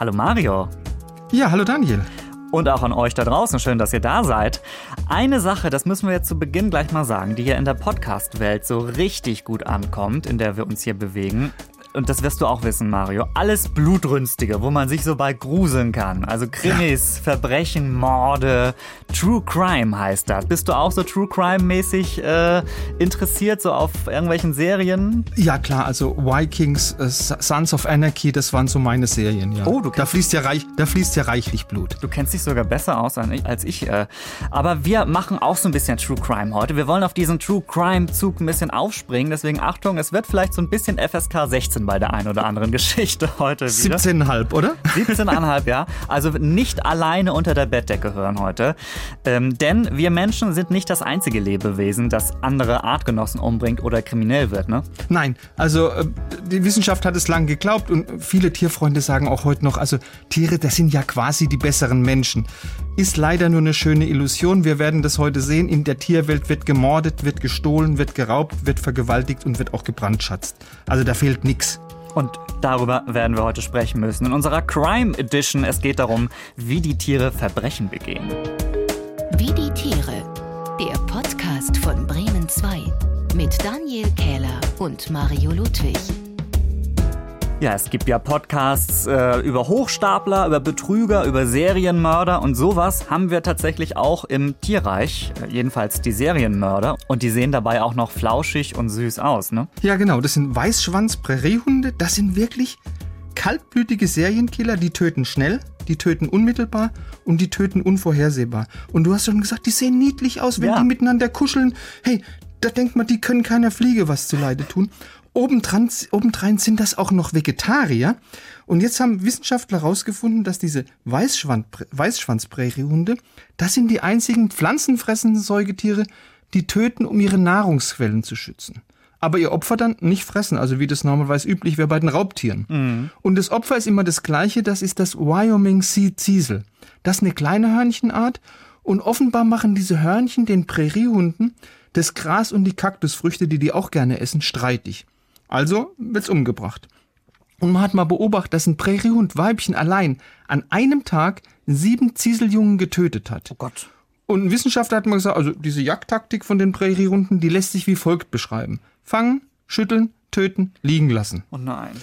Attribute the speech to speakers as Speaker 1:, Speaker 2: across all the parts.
Speaker 1: Hallo Mario.
Speaker 2: Ja, hallo Daniel.
Speaker 1: Und auch an euch da draußen, schön, dass ihr da seid. Eine Sache, das müssen wir jetzt zu Beginn gleich mal sagen, die hier in der Podcast-Welt so richtig gut ankommt, in der wir uns hier bewegen, und das wirst du auch wissen, Mario, alles Blutrünstige, wo man sich so bei gruseln kann. Also Krimis, ja. Verbrechen, Morde, True Crime heißt das. Bist du auch so True Crime-mäßig äh, interessiert, so auf irgendwelchen Serien?
Speaker 2: Ja, klar, also Vikings, äh, Sons of Anarchy, das waren so meine Serien, ja. Oh, du da fließt ja, reich, da fließt ja reichlich Blut.
Speaker 1: Du kennst dich sogar besser aus als ich. Äh. Aber wir machen auch so ein bisschen True Crime heute. Wir wollen auf diesen True Crime-Zug ein bisschen aufspringen, deswegen Achtung, es wird vielleicht so ein bisschen FSK 16 17 bei der einen oder anderen Geschichte heute wieder.
Speaker 2: 17,5, oder?
Speaker 1: 17,5, ja. Also nicht alleine unter der Bettdecke hören heute. Ähm, denn wir Menschen sind nicht das einzige Lebewesen, das andere Artgenossen umbringt oder kriminell wird, ne?
Speaker 2: Nein, also äh, die Wissenschaft hat es lange geglaubt und viele Tierfreunde sagen auch heute noch, also Tiere, das sind ja quasi die besseren Menschen. Ist leider nur eine schöne Illusion. Wir werden das heute sehen. In der Tierwelt wird gemordet, wird gestohlen, wird geraubt, wird vergewaltigt und wird auch gebrandschatzt. Also da fehlt nichts.
Speaker 1: Und darüber werden wir heute sprechen müssen. In unserer Crime Edition. Es geht darum, wie die Tiere Verbrechen begehen.
Speaker 3: Wie die Tiere. Der Podcast von Bremen 2 mit Daniel Kähler und Mario Ludwig.
Speaker 1: Ja, es gibt ja Podcasts äh, über Hochstapler, über Betrüger, über Serienmörder und sowas haben wir tatsächlich auch im Tierreich, äh, jedenfalls die Serienmörder. Und die sehen dabei auch noch flauschig und süß aus, ne?
Speaker 2: Ja, genau. Das sind Weißschwanz-Präriehunde. Das sind wirklich kaltblütige Serienkiller, die töten schnell, die töten unmittelbar und die töten unvorhersehbar. Und du hast schon gesagt, die sehen niedlich aus, wenn ja. die miteinander kuscheln. Hey, da denkt man, die können keiner Fliege was zuleide tun. Obendran, obendrein sind das auch noch Vegetarier. Und jetzt haben Wissenschaftler herausgefunden, dass diese Weißschwanzpräriehunde, das sind die einzigen pflanzenfressenden Säugetiere, die töten, um ihre Nahrungsquellen zu schützen. Aber ihr Opfer dann nicht fressen, also wie das normalerweise üblich wäre bei den Raubtieren. Mhm. Und das Opfer ist immer das gleiche, das ist das Wyoming Sea Ziesel. Das ist eine kleine Hörnchenart und offenbar machen diese Hörnchen den Präriehunden das Gras und die Kaktusfrüchte, die die auch gerne essen, streitig. Also wird's umgebracht. Und man hat mal beobachtet, dass ein Präriehund Weibchen allein an einem Tag sieben Zieseljungen getötet hat.
Speaker 1: Oh Gott.
Speaker 2: Und ein Wissenschaftler hat mal gesagt, also diese Jagdtaktik von den Präriehunden, die lässt sich wie folgt beschreiben. Fangen, schütteln, töten, liegen lassen.
Speaker 1: Oh nein.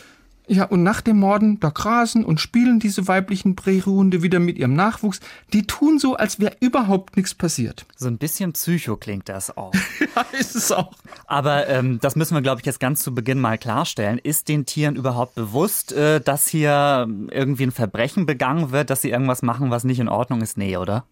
Speaker 2: Ja, und nach dem Morden, da grasen und spielen diese weiblichen Präriehunde wieder mit ihrem Nachwuchs. Die tun so, als wäre überhaupt nichts passiert.
Speaker 1: So ein bisschen Psycho klingt das auch.
Speaker 2: ja, ist es auch.
Speaker 1: Aber ähm, das müssen wir, glaube ich, jetzt ganz zu Beginn mal klarstellen. Ist den Tieren überhaupt bewusst, äh, dass hier irgendwie ein Verbrechen begangen wird, dass sie irgendwas machen, was nicht in Ordnung ist? Nee, oder?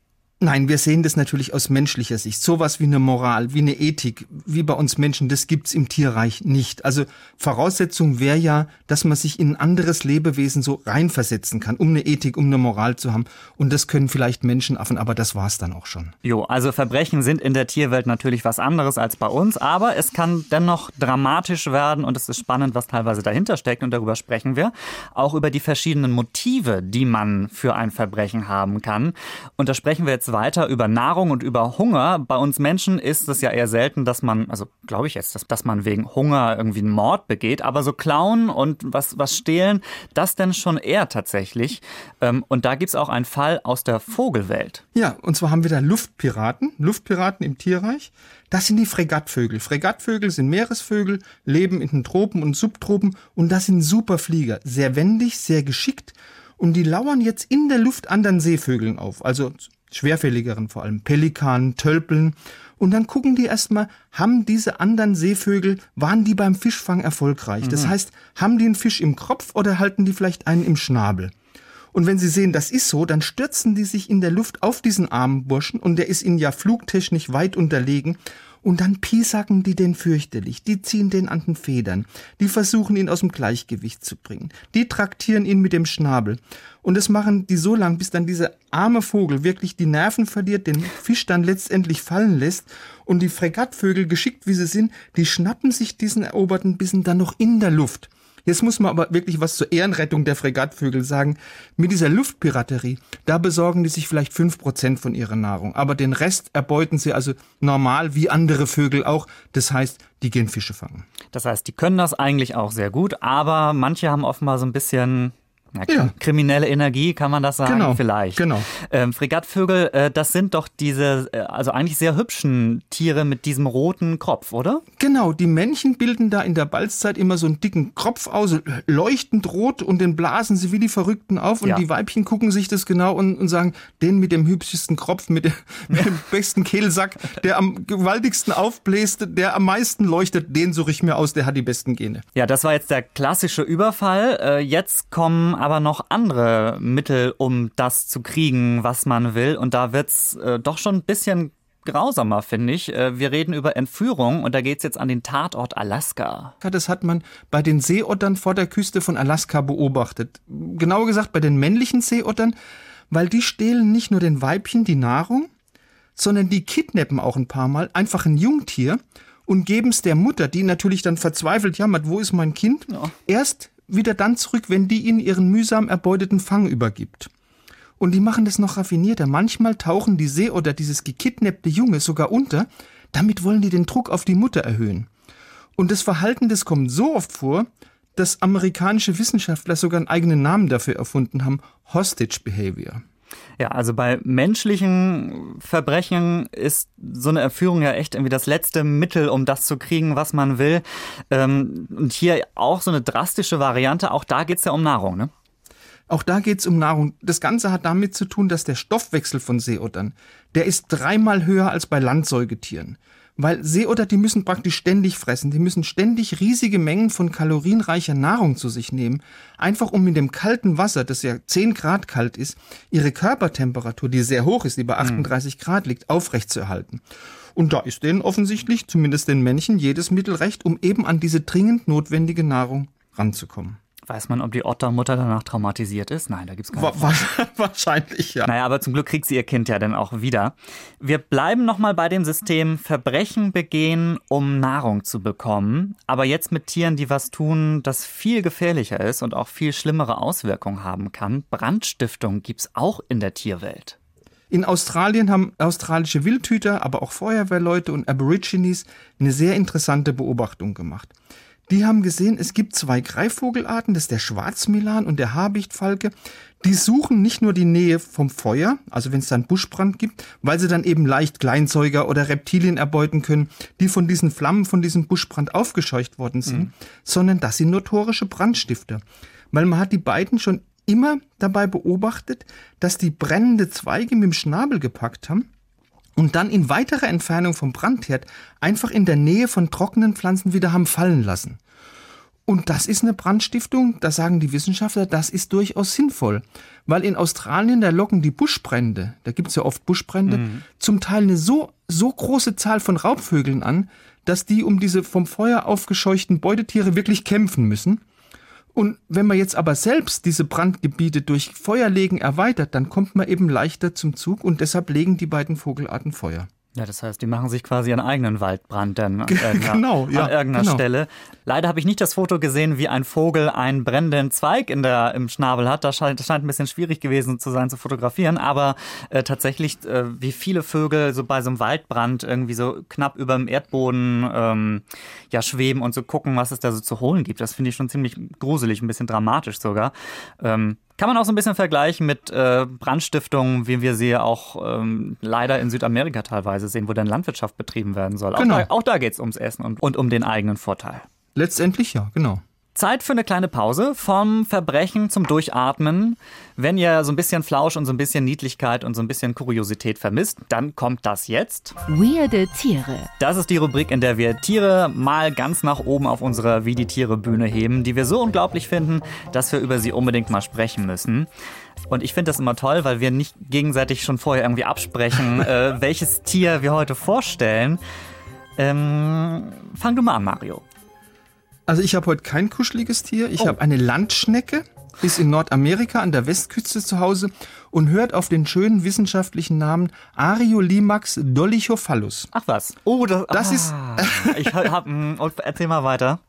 Speaker 2: Nein, wir sehen das natürlich aus menschlicher Sicht. Sowas wie eine Moral, wie eine Ethik, wie bei uns Menschen, das gibt's im Tierreich nicht. Also Voraussetzung wäre ja, dass man sich in ein anderes Lebewesen so reinversetzen kann, um eine Ethik, um eine Moral zu haben. Und das können vielleicht Menschenaffen, aber das war's dann auch schon.
Speaker 1: Jo, also Verbrechen sind in der Tierwelt natürlich was anderes als bei uns, aber es kann dennoch dramatisch werden und es ist spannend, was teilweise dahinter steckt und darüber sprechen wir. Auch über die verschiedenen Motive, die man für ein Verbrechen haben kann. Und da sprechen wir jetzt jetzt weiter über Nahrung und über Hunger. Bei uns Menschen ist es ja eher selten, dass man, also glaube ich jetzt, dass, dass man wegen Hunger irgendwie einen Mord begeht, aber so klauen und was, was stehlen, das denn schon eher tatsächlich. Ähm, und da gibt es auch einen Fall aus der Vogelwelt.
Speaker 2: Ja, und zwar haben wir da Luftpiraten, Luftpiraten im Tierreich. Das sind die Fregattvögel. Fregattvögel sind Meeresvögel, leben in den Tropen und Subtropen und das sind super Flieger. Sehr wendig, sehr geschickt und die lauern jetzt in der Luft anderen Seevögeln auf. Also schwerfälligeren vor allem, Pelikanen, Tölpeln. Und dann gucken die erstmal, haben diese anderen Seevögel, waren die beim Fischfang erfolgreich? Mhm. Das heißt, haben die einen Fisch im Kropf oder halten die vielleicht einen im Schnabel? Und wenn sie sehen, das ist so, dann stürzen die sich in der Luft auf diesen armen Burschen und der ist ihnen ja flugtechnisch weit unterlegen und dann piesacken die den fürchterlich, die ziehen den an den Federn, die versuchen ihn aus dem Gleichgewicht zu bringen, die traktieren ihn mit dem Schnabel. Und das machen die so lang, bis dann dieser arme Vogel wirklich die Nerven verliert, den Fisch dann letztendlich fallen lässt und die Fregattvögel, geschickt wie sie sind, die schnappen sich diesen eroberten Bissen dann noch in der Luft. Jetzt muss man aber wirklich was zur Ehrenrettung der Fregattvögel sagen. Mit dieser Luftpiraterie, da besorgen die sich vielleicht fünf Prozent von ihrer Nahrung. Aber den Rest erbeuten sie also normal wie andere Vögel auch. Das heißt, die gehen Fische fangen.
Speaker 1: Das heißt, die können das eigentlich auch sehr gut, aber manche haben offenbar so ein bisschen Ja, ja. Kriminelle Energie, kann man das sagen?
Speaker 2: Genau.
Speaker 1: Vielleicht.
Speaker 2: Genau.
Speaker 1: Ähm, Fregattvögel, äh, das sind doch diese, äh, also eigentlich sehr hübschen Tiere mit diesem roten Kopf, oder?
Speaker 2: Genau, die Männchen bilden da in der Balzzeit immer so einen dicken Kropf aus, leuchtend rot und den blasen sie wie die Verrückten auf und
Speaker 1: Ja.
Speaker 2: die Weibchen gucken sich das genau und, und sagen, den mit dem hübschesten Kropf, mit dem, mit dem besten Kehlsack, der am gewaltigsten aufbläst, der am meisten leuchtet, den suche ich mir aus, der hat die besten Gene.
Speaker 1: Ja, das war jetzt der klassische Überfall. Äh, jetzt kommen aber noch andere Mittel, um das zu kriegen, was man will. Und da wird's äh, doch schon ein bisschen grausamer, finde ich. Äh, wir reden über Entführung und da geht's jetzt an den Tatort Alaska.
Speaker 2: Das hat man bei den Seeottern vor der Küste von Alaska beobachtet. Genauer gesagt bei den männlichen Seeottern, weil die stehlen nicht nur den Weibchen die Nahrung, sondern die kidnappen auch ein paar Mal einfach ein Jungtier und geben es der Mutter, die natürlich dann verzweifelt jammert, wo ist mein Kind? Erst wieder dann zurück, wenn die ihnen ihren mühsam erbeuteten Fang übergibt. Und die machen das noch raffinierter. Manchmal tauchen die Seeotter dieses gekidnappte Junge sogar unter. Damit wollen die den Druck auf die Mutter erhöhen. Und das Verhalten, das kommt so oft vor, dass amerikanische Wissenschaftler sogar einen eigenen Namen dafür erfunden haben. Hostage Behavior.
Speaker 1: Ja, also bei menschlichen Verbrechen ist so eine Entführung ja echt irgendwie das letzte Mittel, um das zu kriegen, was man will. Ähm, und hier auch so eine drastische Variante, auch da geht's ja um Nahrung, ne?
Speaker 2: Auch da geht's um Nahrung. Das Ganze hat damit zu tun, dass der Stoffwechsel von Seeottern, der ist dreimal höher als bei Landsäugetieren. Weil Seeotter, die müssen praktisch ständig fressen. Die müssen ständig riesige Mengen von kalorienreicher Nahrung zu sich nehmen. Einfach um in dem kalten Wasser, das ja 10 Grad kalt ist, ihre Körpertemperatur, die sehr hoch ist, die bei 38 Grad liegt, aufrechtzuerhalten. Und da ist denen offensichtlich, zumindest den Männchen, jedes Mittel recht, um eben an diese dringend notwendige Nahrung ranzukommen.
Speaker 1: Weiß man, ob die Ottermutter danach traumatisiert ist? Nein, da gibt's keine
Speaker 2: Wa wa wahrscheinlich, ja.
Speaker 1: Naja, aber zum Glück kriegt sie ihr Kind ja dann auch wieder. Wir bleiben nochmal bei dem System Verbrechen begehen, um Nahrung zu bekommen. Aber jetzt mit Tieren, die was tun, das viel gefährlicher ist und auch viel schlimmere Auswirkungen haben kann. Brandstiftung gibt's auch in der Tierwelt.
Speaker 2: In Australien haben australische Wildhüter, aber auch Feuerwehrleute und Aborigines eine sehr interessante Beobachtung gemacht. Die haben gesehen, es gibt zwei Greifvogelarten, das ist der Schwarzmilan und der Habichtfalke. Die suchen nicht nur die Nähe vom Feuer, also wenn es dann Buschbrand gibt, weil sie dann eben leicht Kleinsäuger oder Reptilien erbeuten können, die von diesen Flammen, von diesem Buschbrand aufgescheucht worden sind, sondern das sind notorische Brandstifter. Weil man hat die beiden schon immer dabei beobachtet, dass die brennende Zweige mit dem Schnabel gepackt haben und dann in weiterer Entfernung vom Brandherd einfach in der Nähe von trockenen Pflanzen wieder haben fallen lassen. Und das ist eine Brandstiftung, da sagen die Wissenschaftler, das ist durchaus sinnvoll. Weil in Australien, da locken die Buschbrände, da gibt's ja oft Buschbrände, zum Teil eine so, so große Zahl von Raubvögeln an, dass die um diese vom Feuer aufgescheuchten Beutetiere wirklich kämpfen müssen. Und wenn man jetzt aber selbst diese Brandgebiete durch Feuerlegen erweitert, dann kommt man eben leichter zum Zug und deshalb legen die beiden Vogelarten Feuer.
Speaker 1: Ja, das heißt, die machen sich quasi einen eigenen Waldbrand dann an irgendeiner,
Speaker 2: genau, ja,
Speaker 1: an irgendeiner
Speaker 2: genau.
Speaker 1: Stelle. Leider habe ich nicht das Foto gesehen, wie ein Vogel einen brennenden Zweig in der, im Schnabel hat. Das scheint, das scheint ein bisschen schwierig gewesen zu sein zu fotografieren, aber äh, tatsächlich, äh, wie viele Vögel so bei so einem Waldbrand irgendwie so knapp über dem Erdboden ähm, ja schweben und so gucken, was es da so zu holen gibt. Das finde ich schon ziemlich gruselig, ein bisschen dramatisch sogar. Ähm, kann man auch so ein bisschen vergleichen mit äh, Brandstiftungen, wie wir sie auch ähm, leider in Südamerika teilweise sehen, wo dann Landwirtschaft betrieben werden soll.
Speaker 2: Genau.
Speaker 1: Auch da, auch da geht es ums Essen und, und um den eigenen Vorteil.
Speaker 2: Letztendlich ja, genau.
Speaker 1: Zeit für eine kleine Pause vom Verbrechen zum Durchatmen. Wenn ihr so ein bisschen Flausch und so ein bisschen Niedlichkeit und so ein bisschen Kuriosität vermisst, dann kommt das jetzt.
Speaker 3: Weirde Tiere.
Speaker 1: Das ist die Rubrik, in der wir Tiere mal ganz nach oben auf unserer Wie die Tiere Bühne heben, die wir so unglaublich finden, dass wir über sie unbedingt mal sprechen müssen. Und ich finde das immer toll, weil wir nicht gegenseitig schon vorher irgendwie absprechen, äh, welches Tier wir heute vorstellen. Ähm, fang du mal an, Mario.
Speaker 2: Also ich habe heute kein kuscheliges Tier. Ich
Speaker 1: Oh.
Speaker 2: habe eine Landschnecke, ist in Nordamerika an der Westküste zu Hause und hört auf den schönen wissenschaftlichen Namen Ariolimax dollichophallus.
Speaker 1: Ach was. Oh, das,
Speaker 2: Das ist-
Speaker 1: ah, ich hab, und erzähl mal weiter.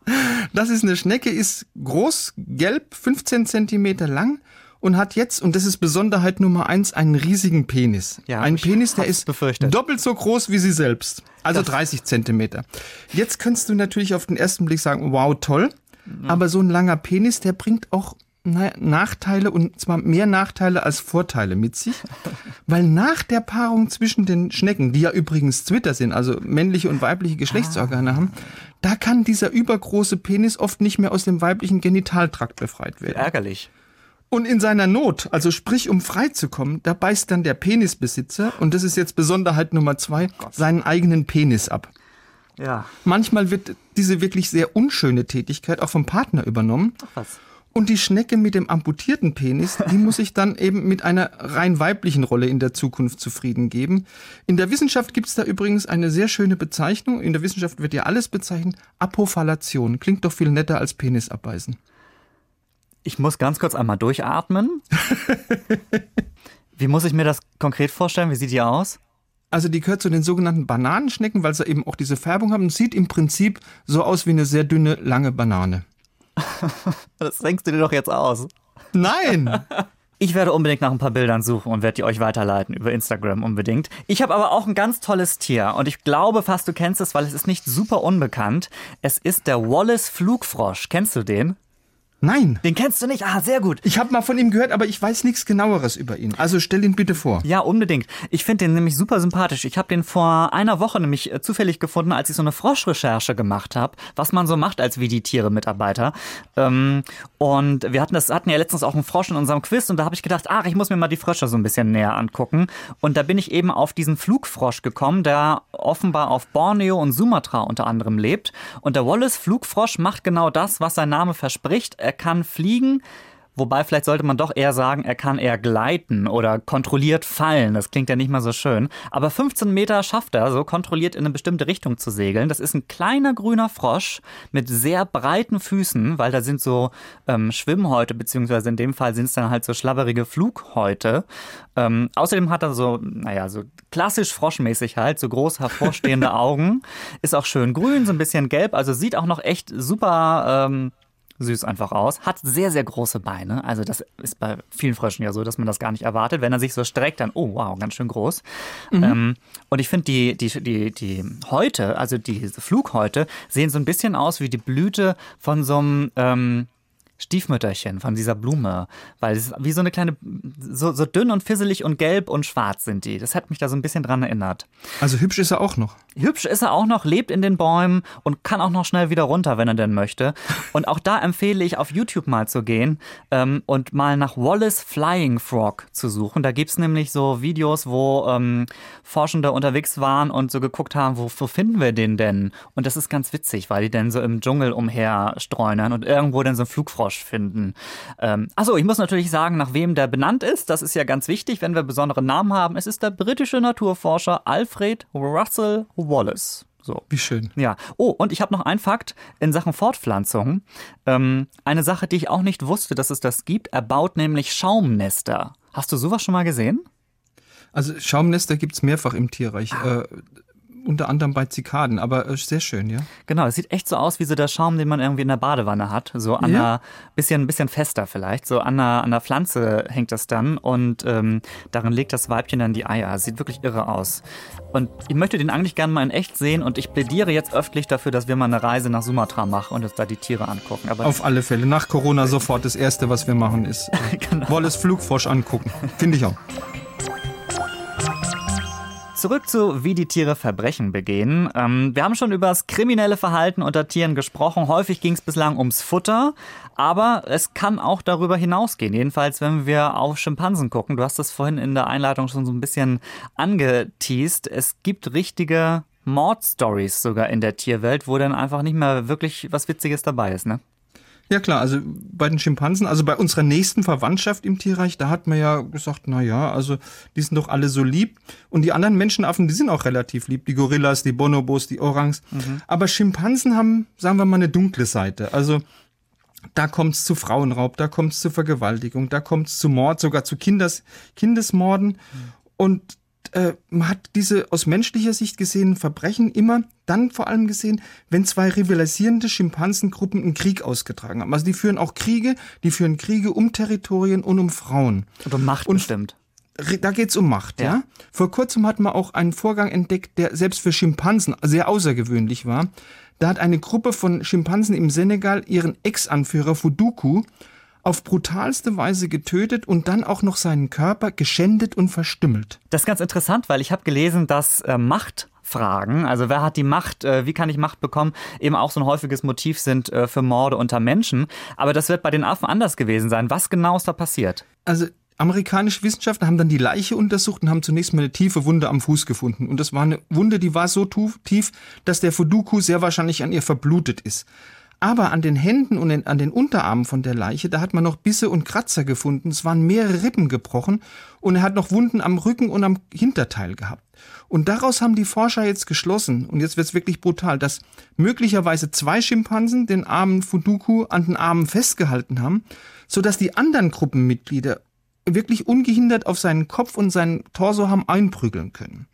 Speaker 2: Das ist eine Schnecke, ist groß, gelb, 15 Zentimeter lang und hat jetzt, und das ist Besonderheit Nummer eins, einen riesigen Penis.
Speaker 1: Ja,
Speaker 2: Ein Penis, der ist
Speaker 1: befürchtet.
Speaker 2: doppelt so groß wie sie selbst. Also 30 Zentimeter. Jetzt kannst du natürlich auf den ersten Blick sagen, wow, toll.
Speaker 1: Mhm.
Speaker 2: Aber so ein langer Penis, der bringt auch naja, Nachteile und zwar mehr Nachteile als Vorteile mit sich, weil nach der Paarung zwischen den Schnecken, die ja übrigens Zwitter sind, also männliche und weibliche Geschlechtsorgane haben, da kann dieser übergroße Penis oft nicht mehr aus dem weiblichen Genitaltrakt befreit werden.
Speaker 1: Ärgerlich.
Speaker 2: Und in seiner Not, also sprich, um frei zu kommen, da beißt dann der Penisbesitzer, und das ist jetzt Besonderheit Nummer zwei, seinen eigenen Penis ab.
Speaker 1: Ja.
Speaker 2: Manchmal wird diese wirklich sehr unschöne Tätigkeit auch vom Partner übernommen.
Speaker 1: Ach was.
Speaker 2: Und die Schnecke mit dem amputierten Penis, die muss sich dann eben mit einer rein weiblichen Rolle in der Zukunft zufrieden geben. In der Wissenschaft gibt es da übrigens eine sehr schöne Bezeichnung. In der Wissenschaft wird ja alles bezeichnet. Apophallation. Klingt doch viel netter als Penis abbeißen.
Speaker 1: Ich muss ganz kurz einmal durchatmen. Wie muss ich mir das konkret vorstellen? Wie sieht die aus?
Speaker 2: Also die gehört zu den sogenannten Bananenschnecken, weil sie eben auch diese Färbung haben. Sieht im Prinzip so aus wie eine sehr dünne, lange Banane.
Speaker 1: Das denkst du dir doch jetzt aus.
Speaker 2: Nein!
Speaker 1: Ich werde unbedingt nach ein paar Bildern suchen und werde die euch weiterleiten über Instagram unbedingt. Ich habe aber auch ein ganz tolles Tier und ich glaube fast du kennst es, weil es ist nicht super unbekannt. Es ist der Wallace Flugfrosch. Kennst du den?
Speaker 2: Nein!
Speaker 1: Den kennst du nicht? Ah, sehr gut.
Speaker 2: Ich habe mal von ihm gehört, aber ich weiß nichts genaueres über ihn. Also stell ihn bitte vor.
Speaker 1: Ja, unbedingt. Ich finde den nämlich super sympathisch. Ich habe den vor einer Woche nämlich äh, zufällig gefunden, als ich so eine Froschrecherche gemacht habe, was man so macht als wie die Tiere-Mitarbeiter. Ähm, und wir hatten das hatten ja letztens auch einen Frosch in unserem Quiz und da habe ich gedacht, ach, ich muss mir mal die Frösche so ein bisschen näher angucken. Und da bin ich eben auf diesen Flugfrosch gekommen, der offenbar auf Borneo und Sumatra unter anderem lebt. Und der Wallace Flugfrosch macht genau das, was sein Name verspricht. Er kann fliegen, wobei vielleicht sollte man doch eher sagen, er kann eher gleiten oder kontrolliert fallen. Das klingt ja nicht mal so schön. Aber 15 Meter schafft er, so kontrolliert in eine bestimmte Richtung zu segeln. Das ist ein kleiner grüner Frosch mit sehr breiten Füßen, weil da sind so ähm, Schwimmhäute, beziehungsweise in dem Fall sind es dann halt so schlabberige Flughäute. Ähm, außerdem hat er so, naja, so klassisch froschmäßig halt, so groß hervorstehende Augen. Ist auch schön grün, so ein bisschen gelb, also sieht auch noch echt super ähm, süß einfach aus. Hat sehr, sehr große Beine. Also das ist bei vielen Fröschen ja so, dass man das gar nicht erwartet. Wenn er sich so streckt, dann, oh wow, ganz schön groß. Ähm, und ich finde die, die, die, die Häute, also diese Flughäute, sehen so ein bisschen aus wie die Blüte von so einem ähm, Stiefmütterchen, von dieser Blume. Weil es ist wie so eine kleine, so, so dünn und fisselig und gelb und schwarz sind die. Das hat mich da so ein bisschen dran erinnert.
Speaker 2: Also hübsch ist er auch noch.
Speaker 1: Hübsch ist er auch noch, lebt in den Bäumen und kann auch noch schnell wieder runter, wenn er denn möchte. Und auch da empfehle ich, auf YouTube mal zu gehen ähm, und mal nach Wallace Flying Frog zu suchen. Da gibt's nämlich so Videos, wo ähm, Forschende unterwegs waren und so geguckt haben, wo, wo finden wir den denn? Und das ist ganz witzig, weil die dann so im Dschungel umherstreunern und irgendwo dann so einen Flugfrosch finden. Ähm, achso, ich muss natürlich sagen, nach wem der benannt ist. Das ist ja ganz wichtig, wenn wir besondere Namen haben. Es ist der britische Naturforscher Alfred Russell Wallace. So.
Speaker 2: Wie schön.
Speaker 1: Ja. Oh, und ich habe noch einen Fakt in Sachen Fortpflanzung. Ähm, eine Sache, die ich auch nicht wusste, dass es das gibt. Er baut nämlich Schaumnester. Hast du sowas schon mal gesehen?
Speaker 2: Also Schaumnester gibt's mehrfach im Tierreich. Äh, unter anderem bei Zikaden, aber äh, sehr schön, ja.
Speaker 1: Genau, es sieht echt so aus wie so der Schaum, den man irgendwie in der Badewanne hat. So an
Speaker 2: Ja.
Speaker 1: einer, bisschen, bisschen fester vielleicht. So an einer, an der Pflanze hängt das dann und ähm, darin legt das Weibchen dann die Eier. Sieht wirklich irre aus. Und ich möchte den eigentlich gerne mal in echt sehen und ich plädiere jetzt öffentlich dafür, dass wir mal eine Reise nach Sumatra machen und uns da die Tiere angucken. Aber
Speaker 2: Auf alle Fälle. Nach Corona sofort das Erste, was wir machen, ist äh,
Speaker 1: Genau.
Speaker 2: Wallace Flugfrosch angucken. Finde ich auch.
Speaker 1: Zurück zu wie die Tiere Verbrechen begehen. Ähm, wir haben schon über das kriminelle Verhalten unter Tieren gesprochen. Häufig ging es bislang ums Futter, aber es kann auch darüber hinausgehen. Jedenfalls, wenn wir auf Schimpansen gucken. Du hast das vorhin in der Einleitung schon so ein bisschen angeteased. Es gibt richtige Mordstories sogar in der Tierwelt, wo dann einfach nicht mehr wirklich was Witziges dabei ist, ne?
Speaker 2: Ja klar, also bei den Schimpansen, also bei unserer nächsten Verwandtschaft im Tierreich, da hat man ja gesagt, na ja, also die sind doch alle so lieb. Und die anderen Menschenaffen, die sind auch relativ lieb, die Gorillas, die Bonobos, die Orangs, aber Schimpansen haben, sagen wir mal, eine dunkle Seite. Also da kommt's zu Frauenraub, da kommt's zu Vergewaltigung, da kommt's zu Mord, sogar zu Kindes, Kindesmorden. Und äh, man hat diese aus menschlicher Sicht gesehenen Verbrechen immer dann vor allem gesehen, wenn zwei rivalisierende Schimpansengruppen einen Krieg ausgetragen haben. Also die führen auch Kriege, die führen Kriege um Territorien und um Frauen.
Speaker 1: Und um Macht
Speaker 2: Und-
Speaker 1: bestimmt.
Speaker 2: Da geht's um Macht, ja.
Speaker 1: Ja.
Speaker 2: Vor kurzem hat man auch einen Vorgang entdeckt, der selbst für Schimpansen sehr außergewöhnlich war. Da hat eine Gruppe von Schimpansen im Senegal ihren Ex-Anführer Fuduku auf brutalste Weise getötet und dann auch noch seinen Körper geschändet und verstümmelt.
Speaker 1: Das ist ganz interessant, weil ich habe gelesen, dass äh, Macht Fragen. Also wer hat die Macht, äh, wie kann ich Macht bekommen, eben auch so ein häufiges Motiv sind äh, für Morde unter Menschen. Aber das wird bei den Affen anders gewesen sein. Was genau ist da passiert?
Speaker 2: Also amerikanische Wissenschaftler haben dann die Leiche untersucht und haben zunächst mal eine tiefe Wunde am Fuß gefunden. Und das war eine Wunde, die war so tief, dass der Fuduku sehr wahrscheinlich an ihr verblutet ist. Aber an den Händen und an den Unterarmen von der Leiche, da hat man noch Bisse und Kratzer gefunden. Es waren mehrere Rippen gebrochen und er hat noch Wunden am Rücken und am Hinterteil gehabt. Und daraus haben die Forscher jetzt geschlossen, und jetzt wird's wirklich brutal, dass möglicherweise zwei Schimpansen den armen Fuduku an den Armen festgehalten haben, so dass die anderen Gruppenmitglieder wirklich ungehindert auf seinen Kopf und seinen Torso haben einprügeln können.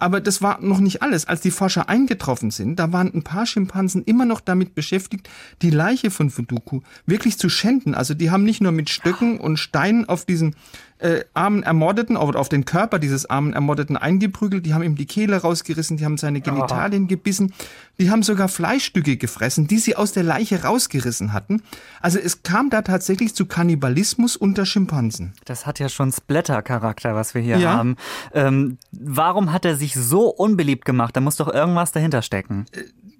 Speaker 2: Aber das war noch nicht alles. Als die Forscher eingetroffen sind, da waren ein paar Schimpansen immer noch damit beschäftigt, die Leiche von Fuduku wirklich zu schänden. Also die haben nicht nur mit Stöcken und Steinen auf diesen äh, armen Ermordeten, auf, auf den Körper dieses armen Ermordeten eingeprügelt, die haben ihm die Kehle rausgerissen, die haben seine Genitalien gebissen, die haben sogar Fleischstücke gefressen, die sie aus der Leiche rausgerissen hatten. Also es kam da tatsächlich zu Kannibalismus unter Schimpansen.
Speaker 1: Das hat ja schon Splatter-Charakter, was wir hier ja. haben. Ähm, warum hat er sich so unbeliebt gemacht? Da muss doch irgendwas dahinter stecken.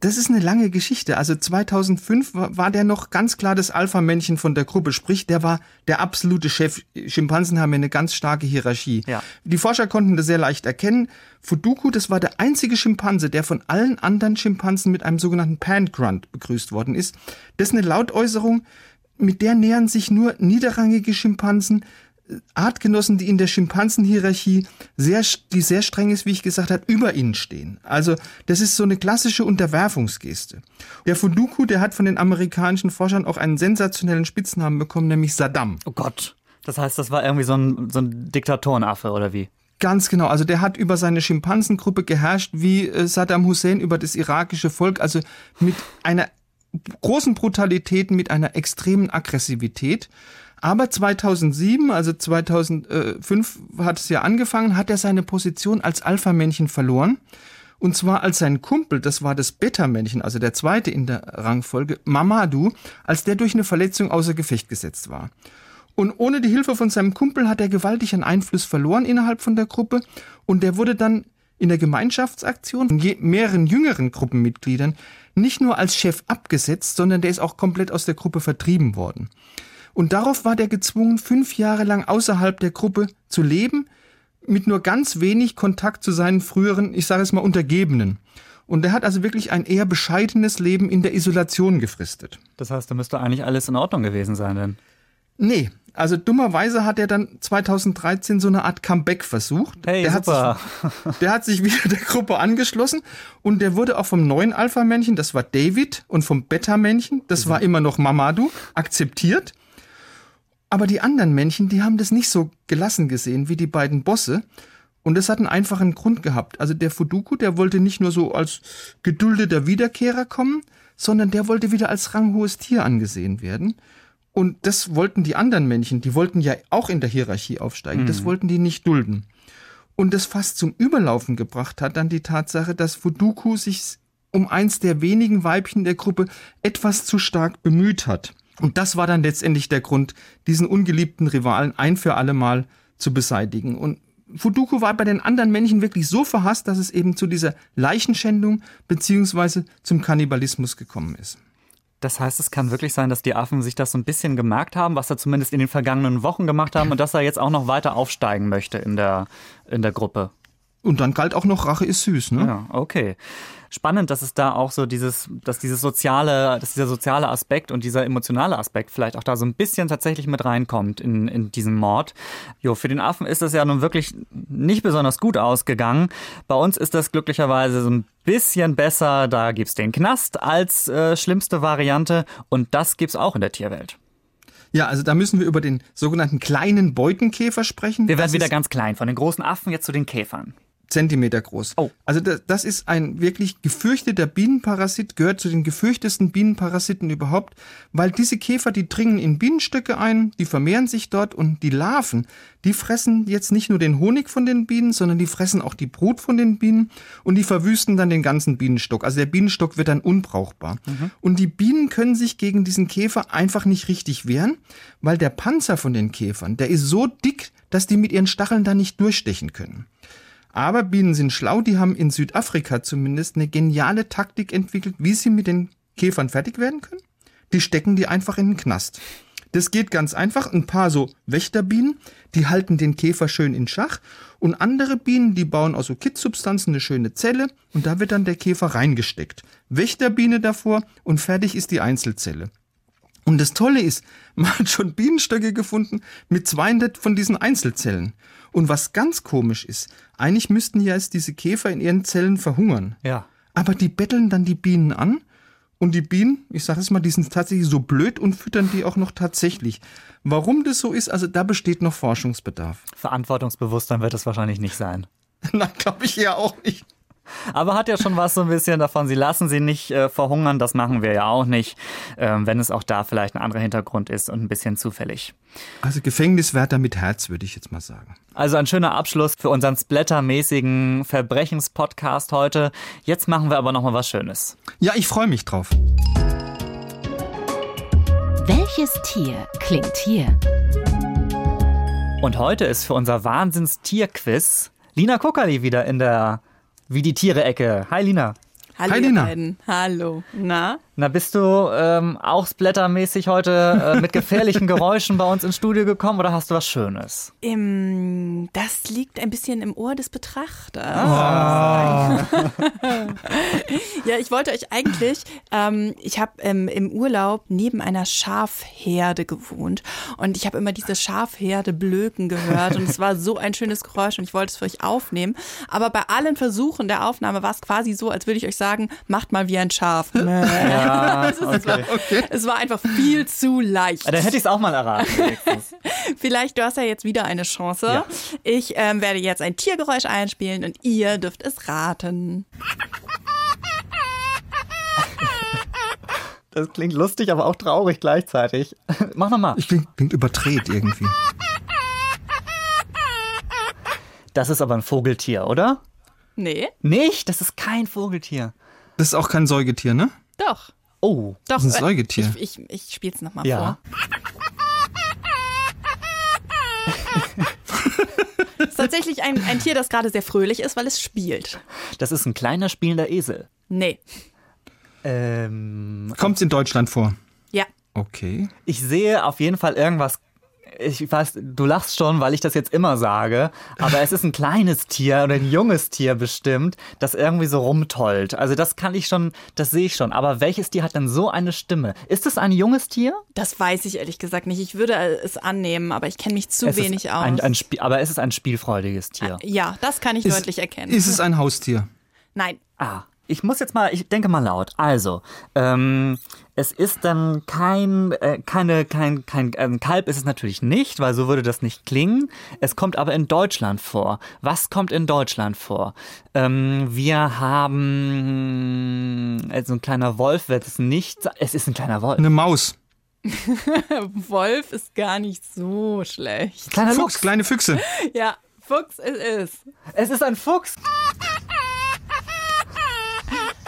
Speaker 2: Das ist eine lange Geschichte. Also 2005 war der noch ganz klar das Alpha-Männchen von der Gruppe, sprich, der war der absolute Chef. Schimpansen haben ja eine ganz starke Hierarchie. Ja. Die Forscher konnten das sehr leicht erkennen. Fuduku, das war der einzige Schimpanse, der von allen anderen Schimpansen mit einem sogenannten Pan-Grunt begrüßt worden ist. Das ist eine Lautäußerung, mit der nähern sich nur niederrangige Schimpansen Artgenossen, die in der Schimpansenhierarchie sehr, die sehr streng ist, wie ich gesagt habe, über ihnen stehen. Also das ist so eine klassische Unterwerfungsgeste. Der Funduku, der hat von den amerikanischen Forschern auch einen sensationellen Spitznamen bekommen, nämlich Saddam.
Speaker 1: Oh Gott. Das heißt, das war irgendwie so ein, so ein Diktatorenaffe oder wie?
Speaker 2: Ganz genau. Also der hat über seine Schimpansengruppe geherrscht, wie äh, Saddam Hussein über das irakische Volk. Also mit einer großen Brutalität, mit einer extremen Aggressivität. Aber 2007, also 2005 hat es ja angefangen, hat er seine Position als Alpha-Männchen verloren. Und zwar als sein Kumpel, das war das Beta-Männchen, also der zweite in der Rangfolge, Mamadou, als der durch eine Verletzung außer Gefecht gesetzt war. Und ohne die Hilfe von seinem Kumpel hat er gewaltig an Einfluss verloren innerhalb von der Gruppe und der wurde dann in der Gemeinschaftsaktion von mehreren jüngeren Gruppenmitgliedern nicht nur als Chef abgesetzt, sondern der ist auch komplett aus der Gruppe vertrieben worden. Und darauf war der gezwungen, fünf Jahre lang außerhalb der Gruppe zu leben, mit nur ganz wenig Kontakt zu seinen früheren, ich sage es mal, Untergebenen. Und er hat also wirklich ein eher bescheidenes Leben in der Isolation gefristet.
Speaker 1: Das heißt, da müsste eigentlich alles in Ordnung gewesen sein, denn?
Speaker 2: Nee, also dummerweise hat er dann 2013 so eine Art Comeback versucht.
Speaker 1: Hey,
Speaker 2: der
Speaker 1: super.
Speaker 2: Hat sich, der hat sich wieder der Gruppe angeschlossen und der wurde auch vom neuen Alpha-Männchen, das war David, und vom Beta-Männchen, das war immer noch Mamadou, akzeptiert. Aber die anderen Männchen, die haben das nicht so gelassen gesehen wie die beiden Bosse. Und das hat einen einfachen Grund gehabt. Also der Fuduku, der wollte nicht nur so als geduldeter Wiederkehrer kommen, sondern der wollte wieder als ranghohes Tier angesehen werden. Und das wollten die anderen Männchen, die wollten ja auch in der Hierarchie aufsteigen, mhm. das wollten die nicht dulden. Und das fast zum Überlaufen gebracht hat dann die Tatsache, dass Fuduku sich um eins der wenigen Weibchen der Gruppe etwas zu stark bemüht hat. Und das war dann letztendlich der Grund, diesen ungeliebten Rivalen ein für alle Mal zu beseitigen. Und Fuduku war bei den anderen Männchen wirklich so verhasst, dass es eben zu dieser Leichenschändung beziehungsweise zum Kannibalismus gekommen ist.
Speaker 1: Das heißt, es kann wirklich sein, dass die Affen sich das so ein bisschen gemerkt haben, was er zumindest in den vergangenen Wochen gemacht haben und dass er jetzt auch noch weiter aufsteigen möchte in der, in der Gruppe.
Speaker 2: Und dann galt auch noch Rache ist süß, ne?
Speaker 1: Ja, okay. Spannend, dass es da auch so dieses, dass dieses soziale, dass dieser soziale Aspekt und dieser emotionale Aspekt vielleicht auch da so ein bisschen tatsächlich mit reinkommt in, in diesen Mord. Jo, für den Affen ist das ja nun wirklich nicht besonders gut ausgegangen. Bei uns ist das glücklicherweise so ein bisschen besser. Da gibt's den Knast als äh, schlimmste Variante und das gibt's auch in der Tierwelt.
Speaker 2: Ja, also da müssen wir über den sogenannten kleinen Beutenkäfer sprechen.
Speaker 1: Wir werden wieder ganz klein, von den großen Affen jetzt zu den Käfern.
Speaker 2: Zentimeter groß.
Speaker 1: Oh.
Speaker 2: Also das, das ist ein wirklich gefürchteter Bienenparasit, gehört zu den gefürchtesten Bienenparasiten überhaupt, weil diese Käfer, die dringen in Bienenstöcke ein, die vermehren sich dort und die Larven, die fressen jetzt nicht nur den Honig von den Bienen, sondern die fressen auch die Brut von den Bienen und die verwüsten dann den ganzen Bienenstock. Also der Bienenstock wird dann unbrauchbar. Und die Bienen können sich gegen diesen Käfer einfach nicht richtig wehren, weil der Panzer von den Käfern, der ist so dick, dass die mit ihren Stacheln da nicht durchstechen können. Aber Bienen sind schlau, die haben in Südafrika zumindest eine geniale Taktik entwickelt, wie sie mit den Käfern fertig werden können. Die stecken die einfach in den Knast. Das geht ganz einfach. Ein paar so Wächterbienen, die halten den Käfer schön in Schach. Und andere Bienen, die bauen aus so Kittsubstanzen eine schöne Zelle und da wird dann der Käfer reingesteckt. Wächterbiene davor und fertig ist die Einzelzelle. Und das Tolle ist, man hat schon Bienenstöcke gefunden mit 200 von diesen Einzelzellen. Und was ganz komisch ist, eigentlich müssten ja jetzt diese Käfer in ihren Zellen verhungern.
Speaker 1: Ja.
Speaker 2: Aber die betteln dann die Bienen an und die Bienen, ich sage es mal, die sind tatsächlich so blöd und füttern die auch noch tatsächlich. Warum das so ist, also da besteht noch Forschungsbedarf.
Speaker 1: Verantwortungsbewusst, dann wird es wahrscheinlich nicht sein.
Speaker 2: Nein, glaube ich ja auch nicht.
Speaker 1: Aber hat ja schon was so ein bisschen davon. Sie lassen sie nicht äh, verhungern, das machen wir ja auch nicht, ähm, wenn es auch da vielleicht ein anderer Hintergrund ist und ein bisschen zufällig.
Speaker 2: Also Gefängniswärter mit Herz, würde ich jetzt mal sagen.
Speaker 1: Also ein schöner Abschluss für unseren splattermäßigen Verbrechenspodcast heute. Jetzt machen wir aber noch mal was Schönes.
Speaker 2: Ja, ich freue mich drauf.
Speaker 3: Welches Tier klingt hier?
Speaker 1: Und heute ist für unser Wahnsinns-Tier-Quiz Lina Kuckerli wieder in der Wie die Tiere-Ecke. Hi Lina.
Speaker 4: Hallo,
Speaker 2: Hi,
Speaker 4: ihr
Speaker 2: Lina.
Speaker 4: beiden. Hallo. Na?
Speaker 1: Na, bist du ähm, auch splattermäßig heute äh, mit gefährlichen Geräuschen bei uns ins Studio gekommen oder hast du was Schönes?
Speaker 4: Im, das liegt ein bisschen im Ohr des Betrachters.
Speaker 2: Ah.
Speaker 4: ja, ich wollte euch eigentlich, ähm, ich habe ähm, im Urlaub neben einer Schafherde gewohnt und ich habe immer diese Schafherde blöken gehört und es war so ein schönes Geräusch und ich wollte es für euch aufnehmen. Aber bei allen Versuchen der Aufnahme war es quasi so, als würde ich euch sagen, macht mal wie ein Schaf.
Speaker 1: Ja,
Speaker 4: Es, ist, es, war, es war einfach viel zu leicht.
Speaker 1: Dann hätte ich es auch mal erraten.
Speaker 4: Vielleicht, du hast ja jetzt wieder eine Chance.
Speaker 1: Ja.
Speaker 4: Ich ähm, werde jetzt ein Tiergeräusch einspielen und ihr dürft es raten.
Speaker 1: Das klingt lustig, aber auch traurig gleichzeitig. Mach nochmal.
Speaker 2: Ich klingt, klingt überdreht irgendwie.
Speaker 1: Das ist aber ein Vogeltier, oder?
Speaker 4: Nee,
Speaker 1: Nicht? Das ist kein Vogeltier.
Speaker 2: Das ist auch kein Säugetier, ne?
Speaker 4: doch.
Speaker 1: Oh.
Speaker 4: Doch,
Speaker 2: Das ist ein
Speaker 4: äh,
Speaker 2: Säugetier.
Speaker 4: Ich, ich, ich spiele es nochmal
Speaker 1: Ja.
Speaker 4: vor. Es ist tatsächlich ein, ein Tier, das gerade sehr fröhlich ist, weil es spielt.
Speaker 1: Das ist ein kleiner spielender Esel.
Speaker 4: Nee.
Speaker 1: Ähm,
Speaker 2: Kommt's in Deutschland vor?
Speaker 4: Ja.
Speaker 2: Okay.
Speaker 1: ich sehe auf jeden Fall irgendwas. Ich weiß, du lachst schon, weil ich das jetzt immer sage, aber es ist ein kleines Tier oder ein junges Tier bestimmt, das irgendwie so rumtollt. Also das kann ich schon, das sehe ich schon. Aber welches Tier hat denn so eine Stimme? Ist es ein junges Tier?
Speaker 4: Das weiß ich ehrlich gesagt nicht. Ich würde es annehmen, aber ich kenne mich zu
Speaker 1: es
Speaker 4: wenig
Speaker 1: ist
Speaker 4: aus.
Speaker 1: Ein, ein Spiel, aber es ist ein spielfreudiges Tier.
Speaker 4: ja, das kann ich
Speaker 2: Ist-
Speaker 4: deutlich erkennen.
Speaker 2: Ist es ein Haustier?
Speaker 4: Nein.
Speaker 1: Ah, ich muss jetzt mal, ich denke mal laut. Also, ähm, es ist dann kein, äh, keine, kein, kein, ähm, Kalb ist es natürlich nicht, weil so würde das nicht klingen. Es kommt aber in Deutschland vor. Was kommt in Deutschland vor? Ähm, wir haben, also ein kleiner Wolf wird es nicht, es ist ein kleiner Wolf.
Speaker 2: Eine Maus.
Speaker 4: Wolf ist gar nicht so schlecht.
Speaker 1: Kleiner
Speaker 2: Fuchs,
Speaker 1: Luchs.
Speaker 2: kleine Füchse.
Speaker 4: Ja, Fuchs es ist.
Speaker 1: Es ist ein Fuchs.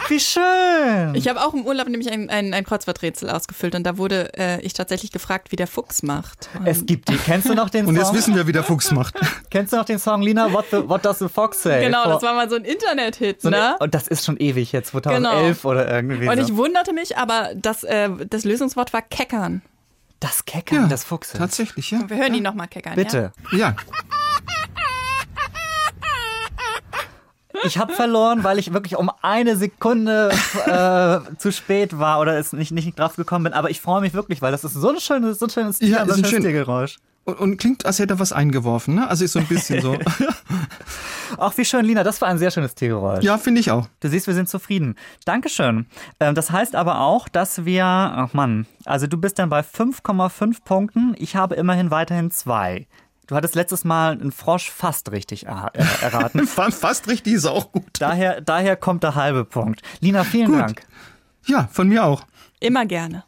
Speaker 1: Wie schön.
Speaker 4: Ich habe auch im Urlaub nämlich ein, ein, ein Kreuzworträtsel ausgefüllt und da wurde äh, ich tatsächlich gefragt, wie der Fuchs macht.
Speaker 1: Es gibt die. Kennst du noch den
Speaker 2: Und
Speaker 1: Song?
Speaker 2: jetzt wissen wir, wie der Fuchs macht.
Speaker 1: Kennst du noch den Song Lina? What, the, what does the fox say?
Speaker 4: genau,
Speaker 1: Vor-
Speaker 4: das war mal so ein Internet-Hit,
Speaker 1: So
Speaker 4: ne?
Speaker 1: Und das ist schon ewig jetzt, 2011 oder irgendwie
Speaker 4: Und
Speaker 1: so.
Speaker 4: ich wunderte mich, aber das, äh, das Lösungswort war keckern.
Speaker 1: das Keckern des Fuchses.
Speaker 2: Tatsächlich, ja.
Speaker 4: Wir hören ihn nochmal keckern.
Speaker 1: Bitte.
Speaker 2: Ja.
Speaker 1: Ich habe verloren, weil ich wirklich um eine Sekunde äh, zu spät war oder es nicht, nicht drauf gekommen bin. Aber ich freue mich wirklich, weil das ist so ein schönes, so ein schönes Tier,
Speaker 2: Ja,
Speaker 1: so
Speaker 2: ein
Speaker 1: schönes
Speaker 2: schön-
Speaker 1: Tiergeräusch.
Speaker 2: Und, und klingt, als hätte er was eingeworfen, ne? Also ist so ein bisschen so.
Speaker 1: Ach, wie schön, Lina, das war ein sehr schönes Tiergeräusch.
Speaker 2: ja, finde ich auch.
Speaker 1: Du siehst, wir sind zufrieden. Dankeschön. Ähm, das heißt aber auch, dass wir, ach Mann, also du bist dann bei 5,5 Punkten. Ich habe immerhin weiterhin zwei. Du hattest letztes Mal einen Frosch fast richtig er äh, erraten.
Speaker 2: Fast richtig ist auch gut.
Speaker 1: Daher, daher kommt der halbe Punkt. Lina, vielen
Speaker 2: Gut.
Speaker 1: Dank.
Speaker 2: Ja, von mir auch.
Speaker 4: Immer gerne.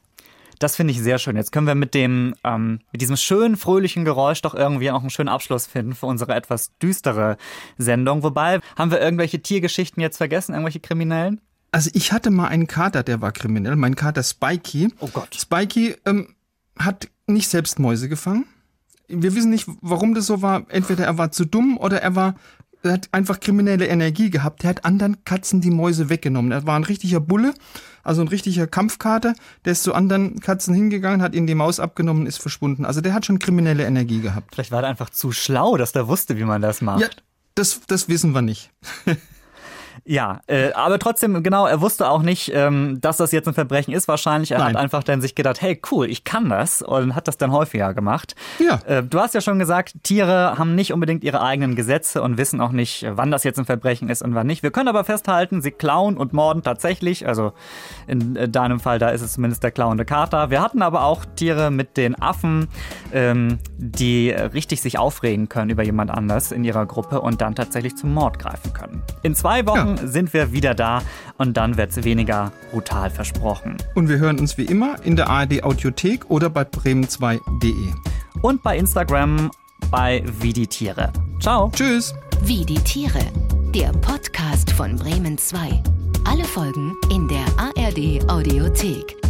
Speaker 1: Das finde ich sehr schön. Jetzt können wir mit dem, ähm, mit diesem schönen, fröhlichen Geräusch doch irgendwie auch einen schönen Abschluss finden für unsere etwas düstere Sendung. Wobei, haben wir irgendwelche Tiergeschichten jetzt vergessen? Irgendwelche Kriminellen?
Speaker 2: Also ich hatte mal einen Kater, der war kriminell, mein Kater Spikey.
Speaker 1: Oh Gott.
Speaker 2: Spikey ähm, hat nicht selbst Mäuse gefangen. Wir wissen nicht, warum das so war. Entweder er war zu dumm oder er war, er hat einfach kriminelle Energie gehabt. Der hat anderen Katzen die Mäuse weggenommen. Er war ein richtiger Bulle, also ein richtiger Kampfkater. Der ist zu anderen Katzen hingegangen, hat ihnen die Maus abgenommen, ist verschwunden. Also der hat schon kriminelle Energie gehabt.
Speaker 1: Vielleicht war er einfach zu schlau, dass der wusste, wie man das macht.
Speaker 2: Ja, das, das wissen wir nicht.
Speaker 1: Ja, äh, aber trotzdem, genau, er wusste auch nicht, ähm, dass das jetzt ein Verbrechen ist. Wahrscheinlich, er
Speaker 2: Nein.
Speaker 1: hat einfach dann sich gedacht, hey, cool, ich kann das und hat das dann häufiger gemacht.
Speaker 2: Ja.
Speaker 1: Äh, du hast ja schon gesagt, Tiere haben nicht unbedingt ihre eigenen Gesetze und wissen auch nicht, wann das jetzt ein Verbrechen ist und wann nicht. Wir können aber festhalten, sie klauen und morden tatsächlich. Also in äh, deinem Fall, da ist es zumindest der klauende Kater. Wir hatten aber auch Tiere mit den Affen, ähm, die richtig sich aufregen können über jemand anders in ihrer Gruppe und dann tatsächlich zum Mord greifen können. In zwei Wochen sind wir wieder da und dann wird es weniger brutal versprochen.
Speaker 2: Und wir hören uns wie immer in der ARD Audiothek oder bei bremen2.de.
Speaker 1: Und bei Instagram bei Wie die Tiere. Ciao.
Speaker 2: Tschüss!
Speaker 3: Wie die Tiere. Der Podcast von Bremen 2. Alle Folgen in der ARD Audiothek.